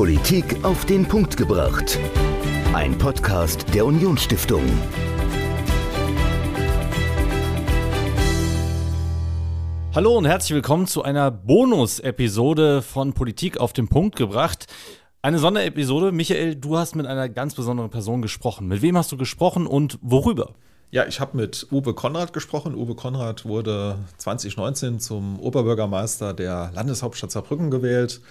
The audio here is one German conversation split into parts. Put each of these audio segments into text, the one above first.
Politik auf den Punkt gebracht. Ein Podcast der Unionsstiftung. Hallo und herzlich willkommen zu einer Bonus-Episode von Politik auf den Punkt gebracht. Eine Sonderepisode. Michael, du hast mit einer ganz besonderen Person gesprochen. Mit wem hast du gesprochen und worüber? Ja, ich habe mit Uwe Konrad gesprochen. Uwe Konrad wurde 2019 zum Oberbürgermeister der Landeshauptstadt Saarbrücken gewählt.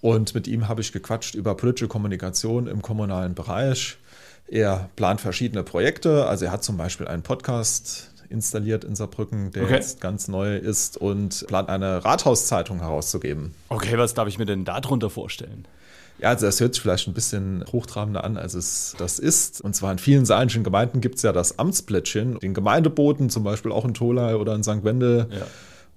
Und mit ihm habe ich gequatscht über politische Kommunikation im kommunalen Bereich. Er plant verschiedene Projekte. Also er hat zum Beispiel einen Podcast installiert in Saarbrücken, der okay. jetzt ganz neu ist und plant eine Rathauszeitung herauszugeben. Okay, was darf ich mir denn darunter vorstellen? Ja, also das hört sich vielleicht ein bisschen hochtrabender an, als es das ist. Und zwar in vielen saarländischen Gemeinden gibt es ja das Amtsplättchen, den Gemeindeboten, zum Beispiel auch in Tolai oder in St. Wendel. Ja.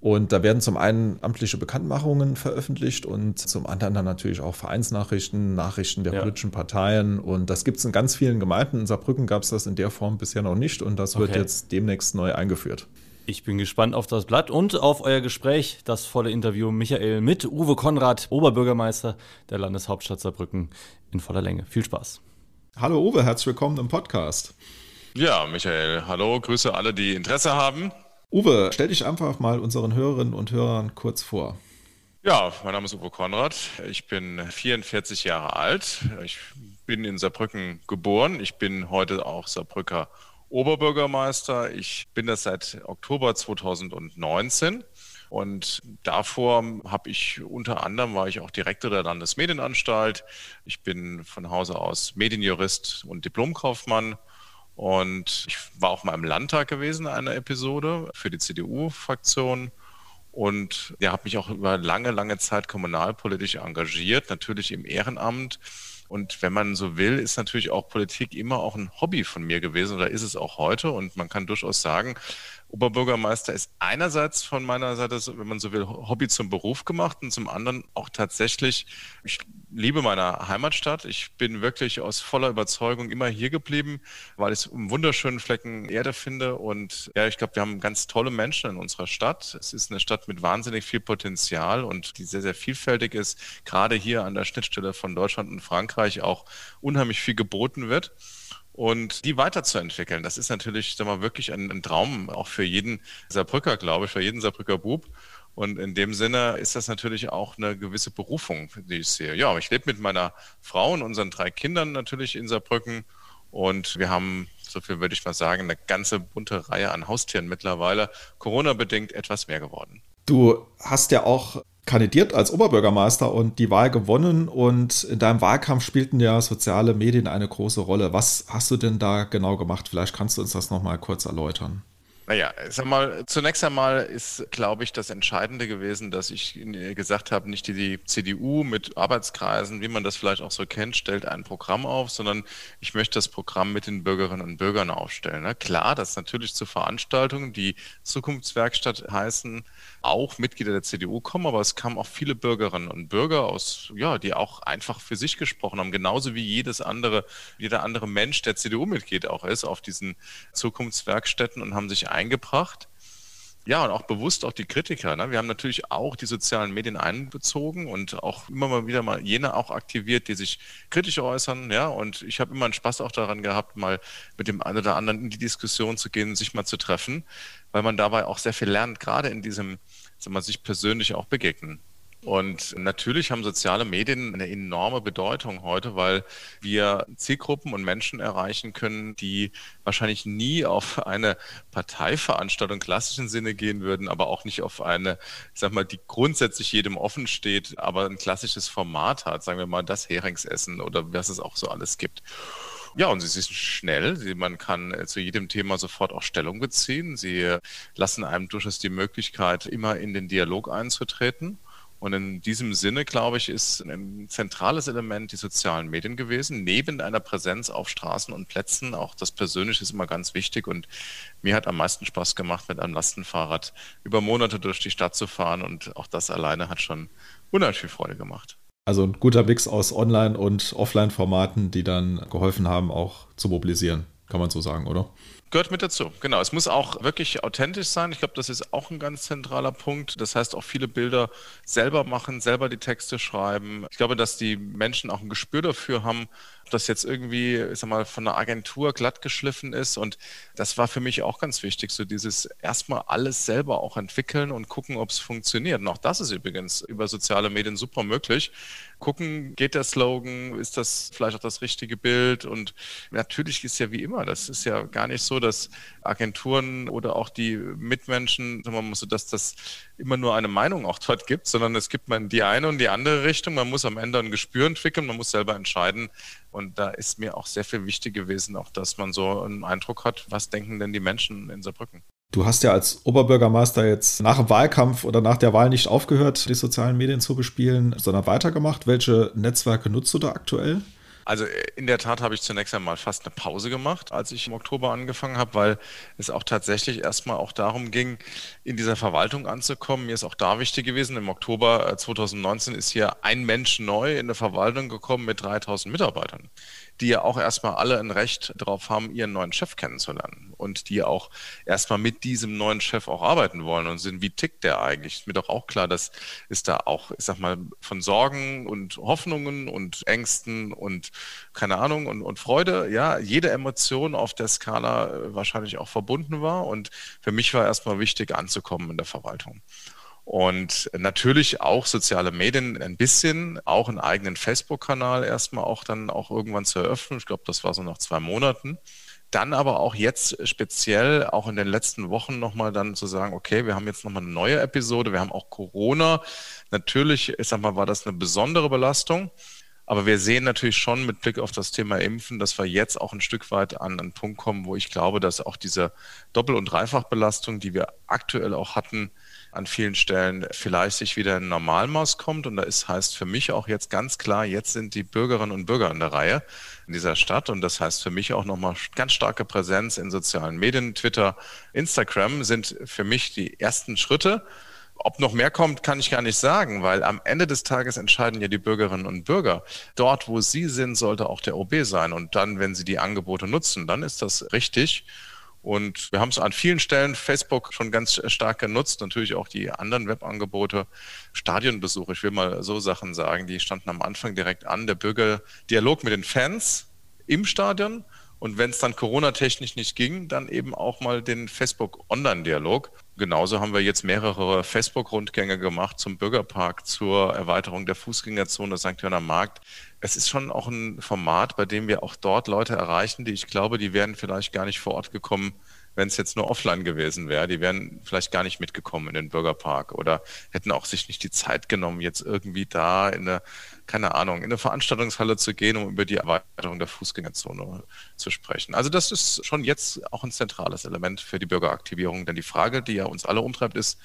Und da werden zum einen amtliche Bekanntmachungen veröffentlicht und zum anderen dann natürlich auch Vereinsnachrichten, Nachrichten der ja. politischen Parteien. Und das gibt es in ganz vielen Gemeinden. In Saarbrücken gab es das in der Form bisher noch nicht und das wird jetzt demnächst neu eingeführt. Ich bin gespannt auf das Blatt und auf euer Gespräch, das volle Interview Michael mit Uwe Konrad, Oberbürgermeister der Landeshauptstadt Saarbrücken in voller Länge. Viel Spaß. Hallo Uwe, herzlich willkommen im Podcast. Ja, Michael, hallo, grüße alle, die Interesse haben. Uwe, stell dich einfach mal unseren Hörerinnen und Hörern kurz vor. Ja, mein Name ist Uwe Konrad. Ich bin 44 Jahre alt. Ich bin in Saarbrücken geboren. Ich bin heute auch Saarbrücker Oberbürgermeister. Ich bin das seit Oktober 2019. Und davor habe ich unter anderem war ich auch Direktor der Landesmedienanstalt. Ich bin von Hause aus Medienjurist und Diplomkaufmann. Und ich war auch mal im Landtag gewesen, eine Episode für die CDU-Fraktion. Und ja, habe mich auch über lange, lange Zeit kommunalpolitisch engagiert, natürlich im Ehrenamt und wenn man so will, ist natürlich auch Politik immer auch ein Hobby von mir gewesen oder ist es auch heute. Und man kann durchaus sagen, Oberbürgermeister ist einerseits von meiner Seite, wenn man so will, Hobby zum Beruf gemacht und zum anderen auch tatsächlich, ich liebe meine Heimatstadt. Ich bin wirklich aus voller Überzeugung immer hier geblieben, weil ich es einen wunderschönen Flecken Erde finde. Und ja, ich glaube, wir haben ganz tolle Menschen in unserer Stadt. Es ist eine Stadt mit wahnsinnig viel Potenzial und die sehr, sehr vielfältig ist. Gerade hier an der Schnittstelle von Deutschland und Frankreich auch unheimlich viel geboten wird und die weiterzuentwickeln. Das ist natürlich sag mal, wirklich ein, ein Traum, auch für jeden Saarbrücker, glaube ich, für jeden Saarbrücker Bub. Und in dem Sinne ist das natürlich auch eine gewisse Berufung, die ich sehe. Ja, ich lebe mit meiner Frau und unseren drei Kindern natürlich in Saarbrücken. Und wir haben, so viel würde ich mal sagen, eine ganze bunte Reihe an Haustieren mittlerweile. Corona-bedingt etwas mehr geworden. Du hast ja auch kandidiert als Oberbürgermeister und die Wahl gewonnen und in deinem Wahlkampf spielten ja soziale Medien eine große Rolle. Was hast du denn da genau gemacht? Vielleicht kannst du uns das nochmal kurz erläutern. Naja, sag mal, zunächst einmal ist, glaube ich, das Entscheidende gewesen, dass ich gesagt habe, nicht die, die CDU mit Arbeitskreisen, wie man das vielleicht auch so kennt, stellt ein Programm auf, sondern ich möchte das Programm mit den Bürgerinnen und Bürgern aufstellen. Ne? Klar, dass natürlich zu Veranstaltungen, die Zukunftswerkstatt heißen, auch Mitglieder der CDU kommen, aber es kamen auch viele Bürgerinnen und Bürger aus, ja, die auch einfach für sich gesprochen haben, genauso wie jedes andere, jeder andere Mensch, der CDU-Mitglied auch ist, auf diesen Zukunftswerkstätten und haben sich eingebracht. Ja, und auch bewusst auch die Kritiker. Ne? Wir haben natürlich auch die sozialen Medien einbezogen und auch immer mal wieder mal jene auch aktiviert, die sich kritisch äußern. Ja, und ich habe immer einen Spaß auch daran gehabt, mal mit dem einen oder anderen in die Diskussion zu gehen, sich mal zu treffen, weil man dabei auch sehr viel lernt, gerade in diesem, sagen wir, sich persönlich auch begegnen. Und natürlich haben soziale Medien eine enorme Bedeutung heute, weil wir Zielgruppen und Menschen erreichen können, die wahrscheinlich nie auf eine Parteiveranstaltung im klassischen Sinne gehen würden, aber auch nicht auf eine, ich sag mal, die grundsätzlich jedem offen steht, aber ein klassisches Format hat, sagen wir mal das Heringsessen oder was es auch so alles gibt. Ja, und sie sind schnell. Man kann äh, zu jedem Thema sofort auch Stellung beziehen. Sie lassen einem durchaus die Möglichkeit, immer in den Dialog einzutreten. Und in diesem Sinne, glaube ich, ist ein zentrales Element die sozialen Medien gewesen. Neben einer Präsenz auf Straßen und Plätzen, auch das Persönliche ist immer ganz wichtig. Und mir hat am meisten Spaß gemacht, mit einem Lastenfahrrad über Monate durch die Stadt zu fahren. Und auch das alleine hat schon unheimlich viel Freude gemacht. Also ein guter Mix aus Online- und Offline-Formaten, die dann geholfen haben, auch zu mobilisieren, kann man so sagen, oder? Gehört mit dazu, genau. Es muss auch wirklich authentisch sein. Ich glaube, das ist auch ein ganz zentraler Punkt. Das heißt, auch viele Bilder selber machen, selber die Texte schreiben. Ich glaube, dass die Menschen auch ein Gespür dafür haben, das jetzt irgendwie, ich sag mal, von einer Agentur glatt geschliffen ist. Und das war für mich auch ganz wichtig, so dieses erstmal alles selber auch entwickeln und gucken, ob es funktioniert. Und auch das ist übrigens über soziale Medien super möglich. Gucken, geht der Slogan, ist das vielleicht auch das richtige Bild? Und natürlich ist ja wie immer, das ist ja gar nicht so, dass Agenturen oder auch die Mitmenschen, sagen wir mal so, dass das immer nur eine Meinung auch dort gibt, sondern es gibt man die eine und die andere Richtung. Man muss am Ende ein Gespür entwickeln, man muss selber entscheiden, und da ist mir auch sehr viel wichtig gewesen, auch dass man so einen Eindruck hat, was denken denn die Menschen in Saarbrücken. Du hast ja als Oberbürgermeister jetzt nach dem Wahlkampf oder nach der Wahl nicht aufgehört, die sozialen Medien zu bespielen, sondern weitergemacht. Welche Netzwerke nutzt du da aktuell? Also äh, in der Tat habe ich zunächst einmal fast eine Pause gemacht, als ich im Oktober angefangen habe, weil es auch tatsächlich erstmal auch darum ging, in dieser Verwaltung anzukommen. Mir ist auch da wichtig gewesen, im Oktober 2019 äh, ist hier ein Mensch neu in der Verwaltung gekommen mit 3000 Mitarbeitern die ja auch erstmal alle ein Recht darauf haben, ihren neuen Chef kennenzulernen und die auch erstmal mit diesem neuen Chef auch arbeiten wollen und sind, wie tickt der eigentlich? Ist mir doch auch klar, dass es da auch, ich sag mal, von Sorgen und Hoffnungen und Ängsten und keine Ahnung und, und Freude, ja, jede Emotion auf der Skala äh, wahrscheinlich auch verbunden war und für mich war erstmal wichtig anzukommen in der Verwaltung. Und natürlich auch soziale Medien ein bisschen, auch einen eigenen Facebook-Kanal erstmal auch dann auch irgendwann zu eröffnen. Ich glaube, das war so nach zwei Monaten. Dann aber auch jetzt speziell, auch in den letzten Wochen nochmal dann zu sagen, okay, wir haben jetzt nochmal eine neue Episode, wir haben auch Corona. Natürlich, ich sag mal, war das eine besondere Belastung. Aber wir sehen natürlich schon mit Blick auf das Thema Impfen, dass wir jetzt auch ein Stück weit an einen Punkt kommen, wo ich glaube, dass auch diese Doppel- und Dreifachbelastung, die wir aktuell auch hatten, an vielen Stellen vielleicht sich wieder in Normalmaß kommt. Und da ist, heißt für mich auch jetzt ganz klar, jetzt sind die Bürgerinnen und Bürger in der Reihe in dieser Stadt. Und das heißt für mich auch nochmal ganz starke Präsenz in sozialen Medien. Twitter, Instagram sind für mich die ersten Schritte. Ob noch mehr kommt, kann ich gar nicht sagen, weil am Ende des Tages entscheiden ja die Bürgerinnen und Bürger. Dort, wo sie sind, sollte auch der OB sein. Und dann, wenn sie die Angebote nutzen, dann ist das richtig. Und wir haben es an vielen Stellen Facebook schon ganz stark genutzt, natürlich auch die anderen Webangebote, Stadionbesuche, ich will mal so Sachen sagen, die standen am Anfang direkt an, der Bürgerdialog mit den Fans im Stadion und wenn es dann Corona-technisch nicht ging, dann eben auch mal den Facebook-Online-Dialog. Genauso haben wir jetzt mehrere Facebook-Rundgänge gemacht zum Bürgerpark, zur Erweiterung der Fußgängerzone St. Jörner Markt. Es ist schon auch ein Format, bei dem wir auch dort Leute erreichen, die ich glaube, die wären vielleicht gar nicht vor Ort gekommen, wenn es jetzt nur offline gewesen wäre. Die wären vielleicht gar nicht mitgekommen in den Bürgerpark oder hätten auch sich nicht die Zeit genommen, jetzt irgendwie da in eine, keine Ahnung, in eine Veranstaltungshalle zu gehen, um über die Erweiterung der Fußgängerzone zu sprechen. Also das ist schon jetzt auch ein zentrales Element für die Bürgeraktivierung. Denn die Frage, die ja uns alle umtreibt, ist,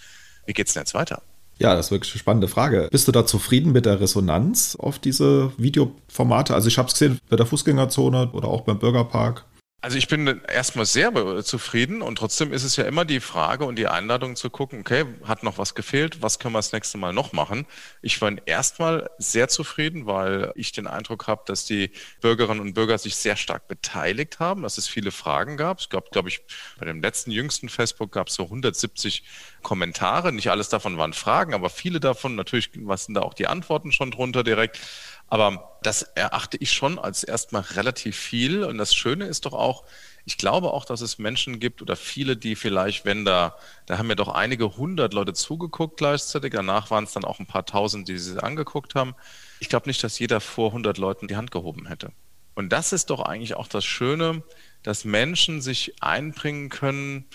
wie geht es denn jetzt weiter? Ja, das ist wirklich eine spannende Frage. Bist du da zufrieden mit der Resonanz auf diese Videoformate? Also ich habe es gesehen bei der Fußgängerzone oder auch beim Bürgerpark. Also ich bin erstmal sehr zufrieden und trotzdem ist es ja immer die Frage und die Einladung zu gucken, okay, hat noch was gefehlt, was können wir das nächste Mal noch machen? Ich war erstmal sehr zufrieden, weil ich den Eindruck habe, dass die Bürgerinnen und Bürger sich sehr stark beteiligt haben, dass es viele Fragen gab. Es gab, glaube ich, bei dem letzten jüngsten Facebook gab es so 170 Kommentare. Nicht alles davon waren Fragen, aber viele davon, natürlich was sind da auch die Antworten schon drunter direkt. Aber das erachte ich schon als erstmal relativ viel. Und das Schöne ist doch auch, ich glaube auch, dass es Menschen gibt oder viele, die vielleicht, wenn da, da haben ja doch einige hundert Leute zugeguckt gleichzeitig, danach waren es dann auch ein paar tausend, die sie angeguckt haben. Ich glaube nicht, dass jeder vor hundert Leuten die Hand gehoben hätte. Und das ist doch eigentlich auch das Schöne, dass Menschen sich einbringen können,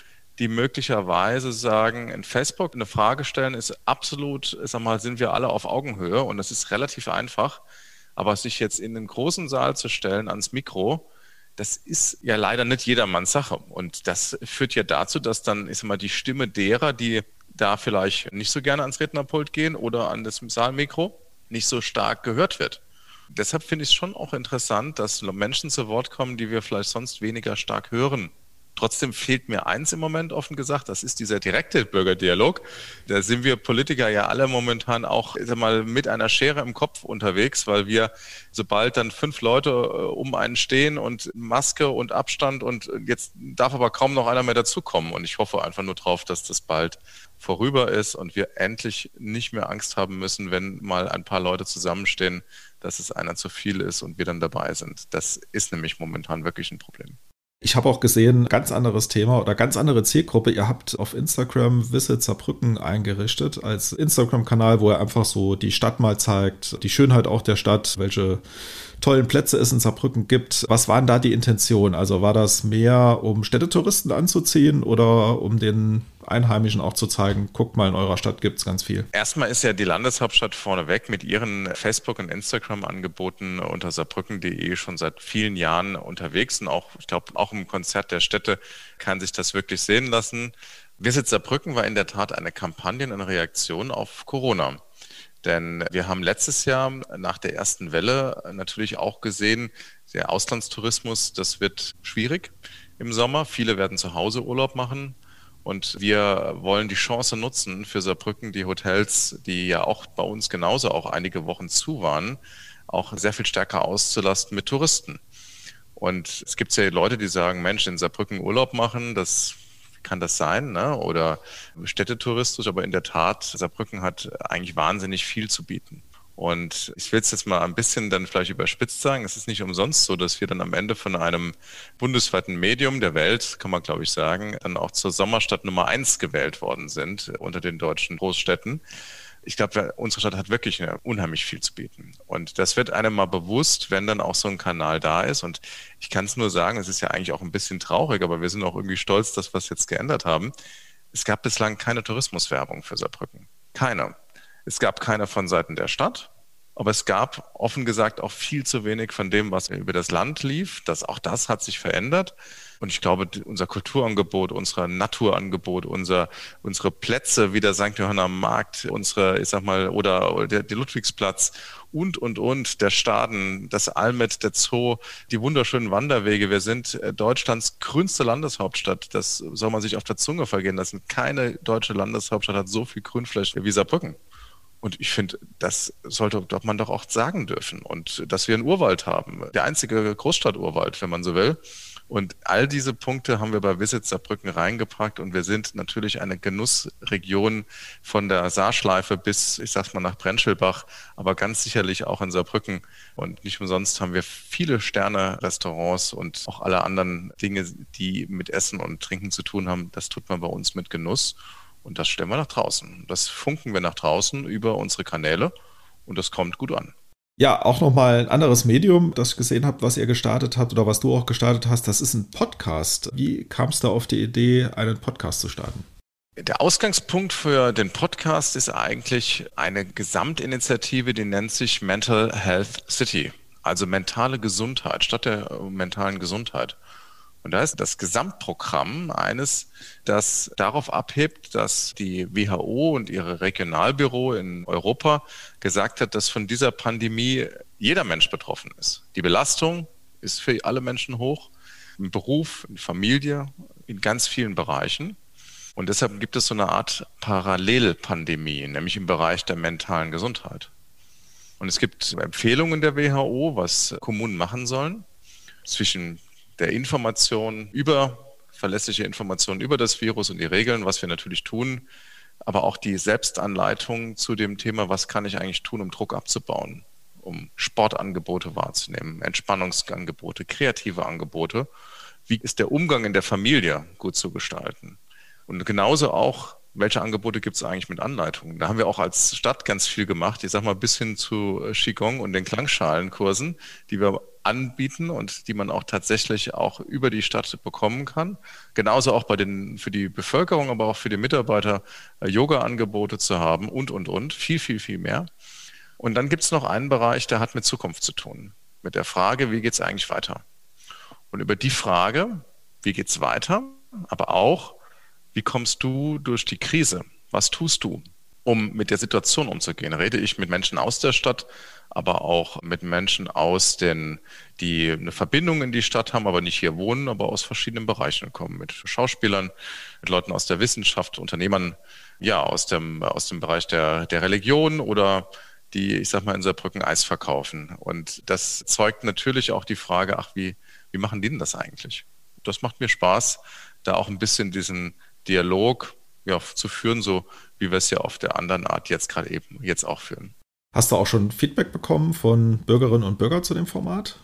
die möglicherweise sagen, in Facebook eine Frage stellen ist absolut, sag mal, sind wir alle auf Augenhöhe und es ist relativ einfach. Aber sich jetzt in den großen Saal zu stellen ans Mikro, das ist ja leider nicht jedermanns Sache. Und das führt ja dazu, dass dann, ich sag mal, die Stimme derer, die da vielleicht nicht so gerne ans Rednerpult gehen oder an das Saalmikro, nicht so stark gehört wird. Deshalb finde ich es schon auch interessant, dass Menschen zu Wort kommen, die wir vielleicht sonst weniger stark hören Trotzdem fehlt mir eins im Moment offen gesagt, das ist dieser direkte Bürgerdialog. Da sind wir Politiker ja alle momentan auch sag mal, mit einer Schere im Kopf unterwegs, weil wir, sobald dann fünf Leute äh, um einen stehen und Maske und Abstand und jetzt darf aber kaum noch einer mehr dazukommen. Und ich hoffe einfach nur drauf, dass das bald vorüber ist und wir endlich nicht mehr Angst haben müssen, wenn mal ein paar Leute zusammenstehen, dass es einer zu viel ist und wir dann dabei sind. Das ist nämlich momentan wirklich ein Problem. Ich habe auch gesehen, ganz anderes Thema oder ganz andere Zielgruppe. Ihr habt auf Instagram Visit Saarbrücken eingerichtet als Instagram-Kanal, wo er einfach so die Stadt mal zeigt, die Schönheit auch der Stadt, welche tollen Plätze es in Saarbrücken gibt. Was waren da die Intentionen? Also war das mehr, um Städtetouristen anzuziehen oder um den Einheimischen auch zu zeigen, guckt mal, in eurer Stadt gibt es ganz viel. Erstmal ist ja die Landeshauptstadt vorneweg mit ihren Facebook- und Instagram-Angeboten unter saarbrücken.de schon seit vielen Jahren unterwegs und auch, ich glaube, auch im Konzert der Städte kann sich das wirklich sehen lassen. Visit Saarbrücken war in der Tat eine Kampagne, eine Reaktion auf Corona. Denn wir haben letztes Jahr nach der ersten Welle natürlich auch gesehen, der Auslandstourismus, das wird schwierig im Sommer. Viele werden zu Hause Urlaub machen. Und wir wollen die Chance nutzen für Saarbrücken, die Hotels, die ja auch bei uns genauso auch einige Wochen zu waren, auch sehr viel stärker auszulasten mit Touristen. Und es gibt ja Leute, die sagen, Mensch, in Saarbrücken Urlaub machen, das kann das sein, ne? oder städtetouristisch, aber in der Tat, Saarbrücken hat eigentlich wahnsinnig viel zu bieten. Und ich will es jetzt mal ein bisschen dann vielleicht überspitzt sagen. Es ist nicht umsonst so, dass wir dann am Ende von einem bundesweiten Medium der Welt, kann man glaube ich sagen, dann auch zur Sommerstadt Nummer eins gewählt worden sind unter den deutschen Großstädten. Ich glaube, unsere Stadt hat wirklich unheimlich viel zu bieten. Und das wird einem mal bewusst, wenn dann auch so ein Kanal da ist. Und ich kann es nur sagen, es ist ja eigentlich auch ein bisschen traurig, aber wir sind auch irgendwie stolz, dass wir es jetzt geändert haben. Es gab bislang keine Tourismuswerbung für Saarbrücken. Keine. Es gab keine von Seiten der Stadt, aber es gab offen gesagt auch viel zu wenig von dem, was über das Land lief. Das, auch das hat sich verändert. Und ich glaube, unser Kulturangebot, unser Naturangebot, unser, unsere Plätze wie der St. Johanna Markt, unsere, ich sag mal, oder der, der Ludwigsplatz und, und, und, der Staden, das Almet, der Zoo, die wunderschönen Wanderwege. Wir sind äh, Deutschlands grünste Landeshauptstadt. Das soll man sich auf der Zunge vergehen lassen. Keine deutsche Landeshauptstadt hat so viel Grünfläche wie Saarbrücken. Und ich finde, das sollte man doch auch sagen dürfen. Und dass wir einen Urwald haben, der einzige Großstadturwald, wenn man so will. Und all diese Punkte haben wir bei Visit Saarbrücken reingepackt und wir sind natürlich eine Genussregion von der Saarschleife bis, ich sag's mal, nach Brentschelbach, aber ganz sicherlich auch in Saarbrücken. Und nicht umsonst haben wir viele Sterne-Restaurants und auch alle anderen Dinge, die mit Essen und Trinken zu tun haben. Das tut man bei uns mit Genuss. Und das stellen wir nach draußen. Das funken wir nach draußen über unsere Kanäle und das kommt gut an. Ja, auch nochmal ein anderes Medium, das ich gesehen habe, was ihr gestartet habt oder was du auch gestartet hast, das ist ein Podcast. Wie kam es da auf die Idee, einen Podcast zu starten? Der Ausgangspunkt für den Podcast ist eigentlich eine Gesamtinitiative, die nennt sich Mental Health City, also mentale Gesundheit statt der mentalen Gesundheit. Und da ist das Gesamtprogramm eines, das darauf abhebt, dass die WHO und ihre Regionalbüro in Europa gesagt hat, dass von dieser Pandemie jeder Mensch betroffen ist. Die Belastung ist für alle Menschen hoch, im Beruf, in Familie, in ganz vielen Bereichen. Und deshalb gibt es so eine Art Parallelpandemie, nämlich im Bereich der mentalen Gesundheit. Und es gibt Empfehlungen der WHO, was Kommunen machen sollen zwischen der Information über verlässliche Informationen über das Virus und die Regeln, was wir natürlich tun, aber auch die Selbstanleitung zu dem Thema, was kann ich eigentlich tun, um Druck abzubauen, um Sportangebote wahrzunehmen, Entspannungsangebote, kreative Angebote. Wie ist der Umgang in der Familie gut zu gestalten? Und genauso auch, welche Angebote gibt es eigentlich mit Anleitungen? Da haben wir auch als Stadt ganz viel gemacht. Ich sag mal bis hin zu Qigong und den Klangschalenkursen, die wir anbieten und die man auch tatsächlich auch über die Stadt bekommen kann. Genauso auch bei den, für die Bevölkerung, aber auch für die Mitarbeiter äh, Yoga-Angebote zu haben und, und, und. Viel, viel, viel mehr. Und dann gibt es noch einen Bereich, der hat mit Zukunft zu tun. Mit der Frage, wie geht es eigentlich weiter? Und über die Frage, wie geht es weiter, aber auch, wie kommst du durch die Krise? Was tust du? Um mit der Situation umzugehen. Rede ich mit Menschen aus der Stadt, aber auch mit Menschen aus den, die eine Verbindung in die Stadt haben, aber nicht hier wohnen, aber aus verschiedenen Bereichen kommen. Mit Schauspielern, mit Leuten aus der Wissenschaft, Unternehmern, ja, aus dem, aus dem Bereich der, der Religion oder die, ich sag mal, in Saarbrücken Eis verkaufen. Und das zeugt natürlich auch die Frage, ach, wie, wie machen die denn das eigentlich? Das macht mir Spaß, da auch ein bisschen diesen Dialog ja, zu führen, so wie wir es ja auf der anderen Art jetzt gerade eben jetzt auch führen. Hast du auch schon Feedback bekommen von Bürgerinnen und Bürgern zu dem Format?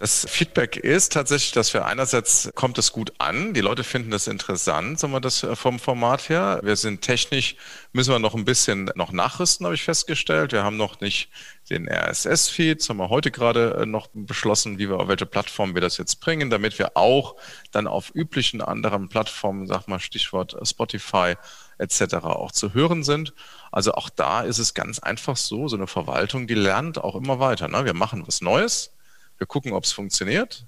Das Feedback ist tatsächlich, dass wir einerseits kommt es gut an. Die Leute finden das interessant, sagen wir das äh, vom Format her. Wir sind technisch, müssen wir noch ein bisschen noch nachrüsten, habe ich festgestellt. Wir haben noch nicht den RSS-Feed, haben wir heute gerade äh, noch beschlossen, wie wir auf welche Plattform wir das jetzt bringen, damit wir auch dann auf üblichen anderen Plattformen, sag mal Stichwort Spotify etc. auch zu hören sind. Also auch da ist es ganz einfach so, so eine Verwaltung, die lernt auch immer weiter. Ne? Wir machen was Neues wir gucken, ob es funktioniert.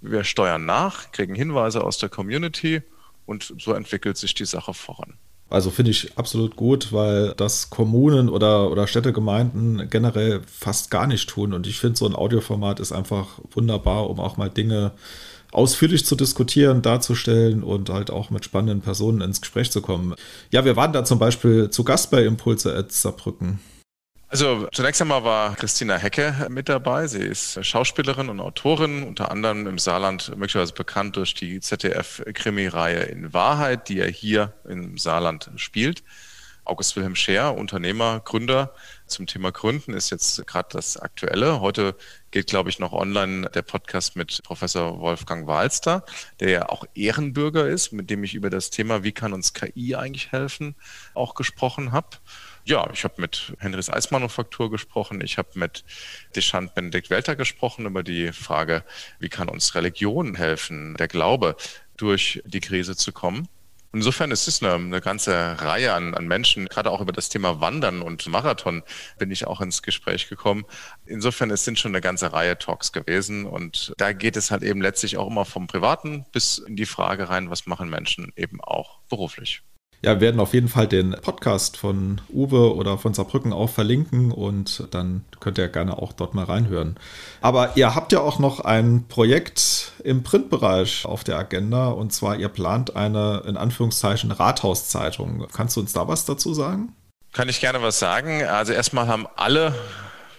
Wir steuern nach, kriegen Hinweise aus der Community und so entwickelt sich die Sache voran. Also finde ich absolut gut, weil das Kommunen oder, oder Städtegemeinden generell fast gar nicht tun. Und ich finde, so ein Audioformat ist einfach wunderbar, um auch mal Dinge ausführlich zu diskutieren, darzustellen und halt auch mit spannenden Personen ins Gespräch zu kommen. Ja, wir waren da zum Beispiel zu Gast bei Impulse at Saarbrücken. Also zunächst einmal war Christina Hecke mit dabei. Sie ist Schauspielerin und Autorin, unter anderem im Saarland möglicherweise bekannt durch die ZDF-Krimi-Reihe In Wahrheit, die er hier im Saarland spielt. August Wilhelm Scher, Unternehmer, Gründer zum Thema Gründen ist jetzt gerade das Aktuelle. Heute geht, glaube ich, noch online der Podcast mit Professor Wolfgang Walster, der ja auch Ehrenbürger ist, mit dem ich über das Thema, wie kann uns KI eigentlich helfen, auch gesprochen habe. Ja, ich habe mit Henrys Eismanufaktur gesprochen. Ich habe mit Deschant Benedikt Welter gesprochen über die Frage, wie kann uns Religion helfen, der Glaube durch die Krise zu kommen. Insofern ist es eine, eine ganze Reihe an, an, Menschen, gerade auch über das Thema Wandern und Marathon bin ich auch ins Gespräch gekommen. Insofern es sind schon eine ganze Reihe Talks gewesen und da geht es halt eben letztlich auch immer vom Privaten bis in die Frage rein, was machen Menschen eben auch beruflich. Ja, wir werden auf jeden Fall den Podcast von Uwe oder von Saarbrücken auch verlinken und dann könnt ihr gerne auch dort mal reinhören. Aber ihr habt ja auch noch ein Projekt im Printbereich auf der Agenda und zwar ihr plant eine in Anführungszeichen Rathauszeitung. Kannst du uns da was dazu sagen? Kann ich gerne was sagen. Also erstmal haben alle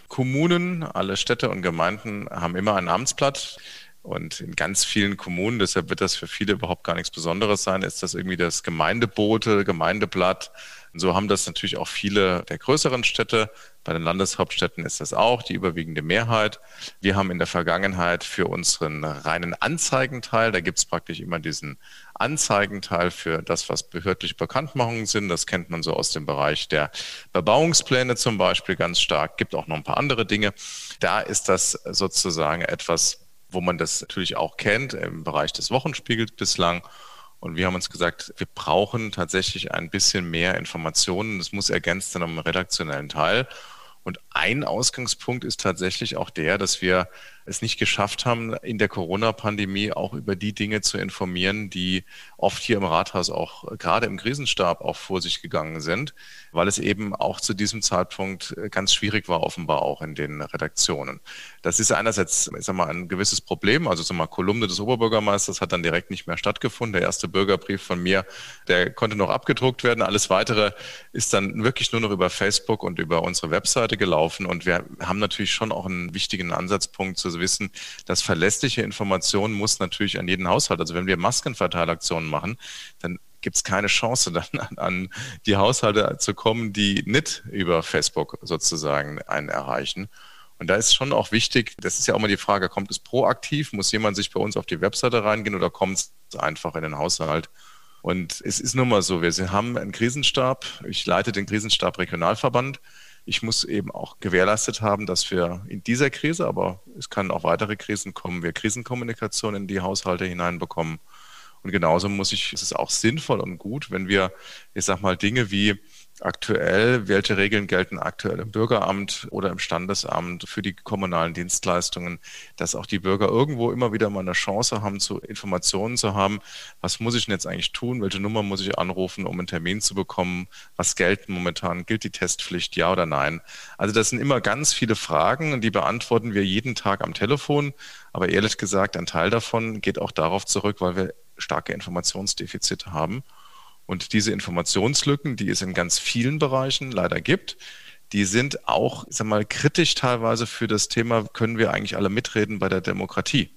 Kommunen, alle Städte und Gemeinden haben immer ein Amtsblatt. Und in ganz vielen Kommunen, deshalb wird das für viele überhaupt gar nichts Besonderes sein, ist das irgendwie das Gemeindebote, Gemeindeblatt. Und so haben das natürlich auch viele der größeren Städte. Bei den Landeshauptstädten ist das auch die überwiegende Mehrheit. Wir haben in der Vergangenheit für unseren reinen Anzeigenteil, da gibt es praktisch immer diesen Anzeigenteil für das, was behördliche Bekanntmachungen sind. Das kennt man so aus dem Bereich der Bebauungspläne zum Beispiel ganz stark. Gibt auch noch ein paar andere Dinge. Da ist das sozusagen etwas, wo man das natürlich auch kennt im Bereich des Wochenspiegels bislang. Und wir haben uns gesagt, wir brauchen tatsächlich ein bisschen mehr Informationen. Das muss ergänzt sein um redaktionellen Teil. Und ein Ausgangspunkt ist tatsächlich auch der, dass wir es nicht geschafft haben, in der Corona-Pandemie auch über die Dinge zu informieren, die oft hier im Rathaus auch gerade im Krisenstab auch vor sich gegangen sind, weil es eben auch zu diesem Zeitpunkt ganz schwierig war, offenbar auch in den Redaktionen. Das ist einerseits, ich sag mal, ein gewisses Problem. Also, sag mal, Kolumne des Oberbürgermeisters hat dann direkt nicht mehr stattgefunden. Der erste Bürgerbrief von mir, der konnte noch abgedruckt werden. Alles weitere ist dann wirklich nur noch über Facebook und über unsere Webseite gelaufen. Und wir haben natürlich schon auch einen wichtigen Ansatzpunkt wissen, dass verlässliche Informationen muss natürlich an jeden Haushalt, also wenn wir Maskenverteilaktionen machen, dann gibt es keine Chance, dann an, an, die Haushalte zu kommen, die nicht über Facebook sozusagen einen erreichen. Und da ist schon auch wichtig, das ist ja auch mal die Frage, kommt es proaktiv, muss jemand sich bei uns auf die Webseite reingehen oder kommt es einfach in den Haushalt? Und es ist nun mal so, wir haben einen Krisenstab, ich leite den Krisenstab Regionalverband ich muss eben auch gewährleistet haben, dass wir in dieser Krise, aber es können auch weitere Krisen kommen, wir Krisenkommunikation in die Haushalte hineinbekommen. Und genauso muss ich, es ist auch sinnvoll und gut, wenn wir, ich sag mal, Dinge wie aktuell, welche Regeln gelten aktuell im Bürgeramt oder im Standesamt für die kommunalen Dienstleistungen, dass auch die Bürger irgendwo immer wieder mal eine Chance haben, zu Informationen zu haben, was muss ich denn jetzt eigentlich tun, welche Nummer muss ich anrufen, um einen Termin zu bekommen, was gelten momentan, gilt die Testpflicht, ja oder nein. Also das sind immer ganz viele Fragen, die beantworten wir jeden Tag am Telefon, aber ehrlich gesagt, ein Teil davon geht auch darauf zurück, weil wir starke Informationsdefizite haben. Und diese Informationslücken, die es in ganz vielen Bereichen leider gibt, die sind auch, ich sag mal, kritisch teilweise für das Thema, können wir eigentlich alle mitreden bei der Demokratie.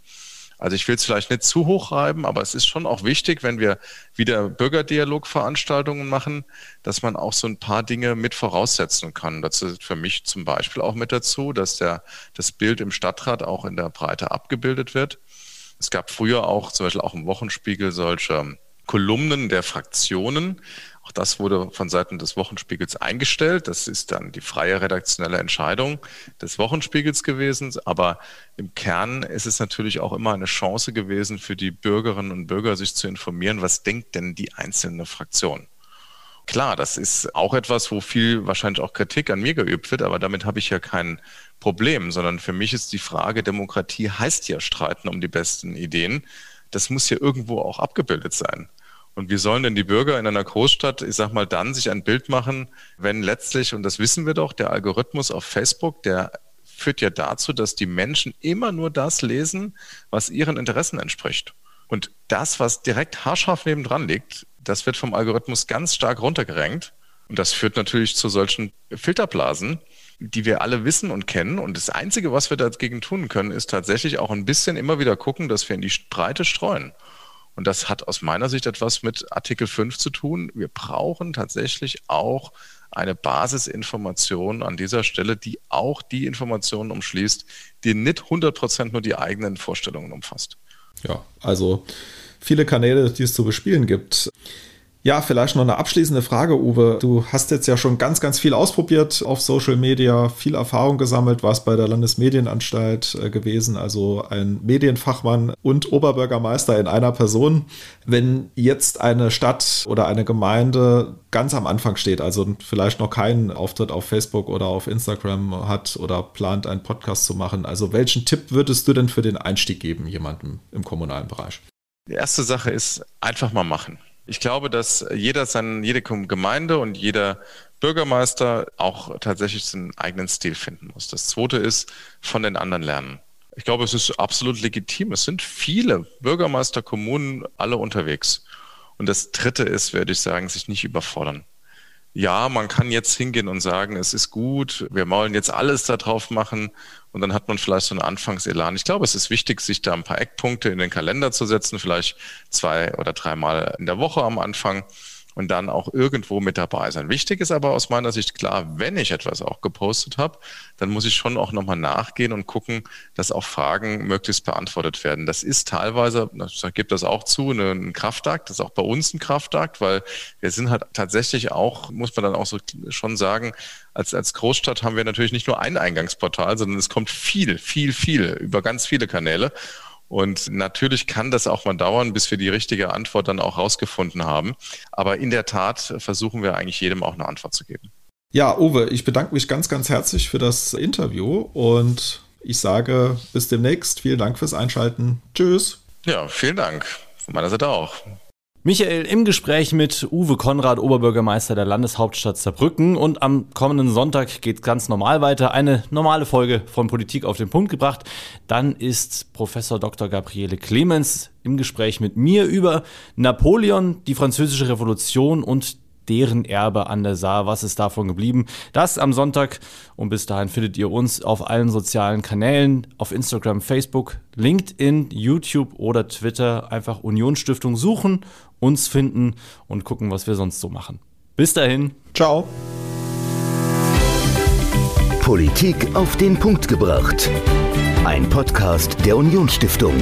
Also ich will es vielleicht nicht zu hoch reiben, aber es ist schon auch wichtig, wenn wir wieder Bürgerdialogveranstaltungen machen, dass man auch so ein paar Dinge mit voraussetzen kann. Das ist für mich zum Beispiel auch mit dazu, dass der, das Bild im Stadtrat auch in der Breite abgebildet wird. Es gab früher auch zum Beispiel auch im Wochenspiegel solche Kolumnen der Fraktionen. Auch das wurde von Seiten des Wochenspiegels eingestellt. Das ist dann die freie redaktionelle Entscheidung des Wochenspiegels gewesen. Aber im Kern ist es natürlich auch immer eine Chance gewesen für die Bürgerinnen und Bürger, sich zu informieren, was denkt denn die einzelne Fraktion. Klar, das ist auch etwas, wo viel wahrscheinlich auch Kritik an mir geübt wird, aber damit habe ich ja kein Problem, sondern für mich ist die Frage, Demokratie heißt ja streiten um die besten Ideen das muss ja irgendwo auch abgebildet sein. Und wie sollen denn die Bürger in einer Großstadt, ich sag mal, dann sich ein Bild machen, wenn letztlich, und das wissen wir doch, der Algorithmus auf Facebook, der führt ja dazu, dass die Menschen immer nur das lesen, was ihren Interessen entspricht. Und das, was direkt haarscharf nebendran liegt, das wird vom Algorithmus ganz stark runtergerenkt. Und das führt natürlich zu solchen Filterblasen, die wir alle wissen und kennen. Und das Einzige, was wir dagegen tun können, ist tatsächlich auch ein bisschen immer wieder gucken, dass wir in die Breite streuen. Und das hat aus meiner Sicht etwas mit Artikel 5 zu tun. Wir brauchen tatsächlich auch eine Basisinformation an dieser Stelle, die auch die Informationen umschließt, die nicht 100 Prozent nur die eigenen Vorstellungen umfasst. Ja, also viele Kanäle, die es zu bespielen gibt. Ja, vielleicht noch eine abschließende Frage, Uwe. Du hast jetzt ja schon ganz, ganz viel ausprobiert auf Social Media, viel Erfahrung gesammelt, warst bei der Landesmedienanstalt äh, gewesen, also ein Medienfachmann und Oberbürgermeister in einer Person. Wenn jetzt eine Stadt oder eine Gemeinde ganz am Anfang steht, also vielleicht noch keinen Auftritt auf Facebook oder auf Instagram hat oder plant, einen Podcast zu machen, also welchen Tipp würdest du denn für den Einstieg geben, jemandem im kommunalen Bereich? Die erste Sache ist einfach mal machen. Ich glaube, dass jeder sein, jede Gemeinde und jeder Bürgermeister auch tatsächlich seinen eigenen Stil finden muss. Das zweite ist, von den anderen lernen. Ich glaube, es ist absolut legitim. Es sind viele Bürgermeister, Kommunen, alle unterwegs. Und das dritte ist, würde ich sagen, sich nicht überfordern ja, man kann jetzt hingehen und sagen, es ist gut, wir wollen jetzt alles da drauf machen. Und dann hat man vielleicht so einen Anfangselan. Ich glaube, es ist wichtig, sich da ein paar Eckpunkte in den Kalender zu setzen, vielleicht zwei oder dreimal in der Woche am Anfang und dann auch irgendwo mit dabei sein. Wichtig ist aber aus meiner Sicht klar, wenn ich etwas auch gepostet habe, dann muss ich schon auch nochmal nachgehen und gucken, dass auch Fragen möglichst beantwortet werden. Das ist teilweise, ich gebe das auch zu, ein Kraftakt, das ist auch bei uns ein Kraftakt, weil wir sind halt tatsächlich auch, muss man dann auch so schon sagen, als, als Großstadt haben wir natürlich nicht nur ein Eingangsportal, sondern es kommt viel, viel, viel über ganz viele Kanäle. Und natürlich kann das auch mal dauern, bis wir die richtige Antwort dann auch rausgefunden haben. Aber in der Tat versuchen wir eigentlich jedem auch eine Antwort zu geben. Ja, Uwe, ich bedanke mich ganz, ganz herzlich für das Interview und ich sage bis demnächst. Vielen Dank fürs Einschalten. Tschüss. Ja, vielen Dank. Von meiner Seite auch. Michael im Gespräch mit Uwe Konrad, Oberbürgermeister der Landeshauptstadt Saarbrücken. Und am kommenden Sonntag geht ganz normal weiter. Eine normale Folge von Politik auf den Punkt gebracht. Dann ist Professor Dr. Gabriele Clemens im Gespräch mit mir über Napoleon, die französische Revolution und deren Erbe an der Saar. Was ist davon geblieben? Das am Sonntag. Und bis dahin findet ihr uns auf allen sozialen Kanälen, auf Instagram, Facebook, LinkedIn, YouTube oder Twitter. Einfach Unionsstiftung suchen, uns finden und gucken, was wir sonst so machen. Bis dahin. Ciao. Politik auf den Punkt gebracht. Ein Podcast der Unionsstiftung.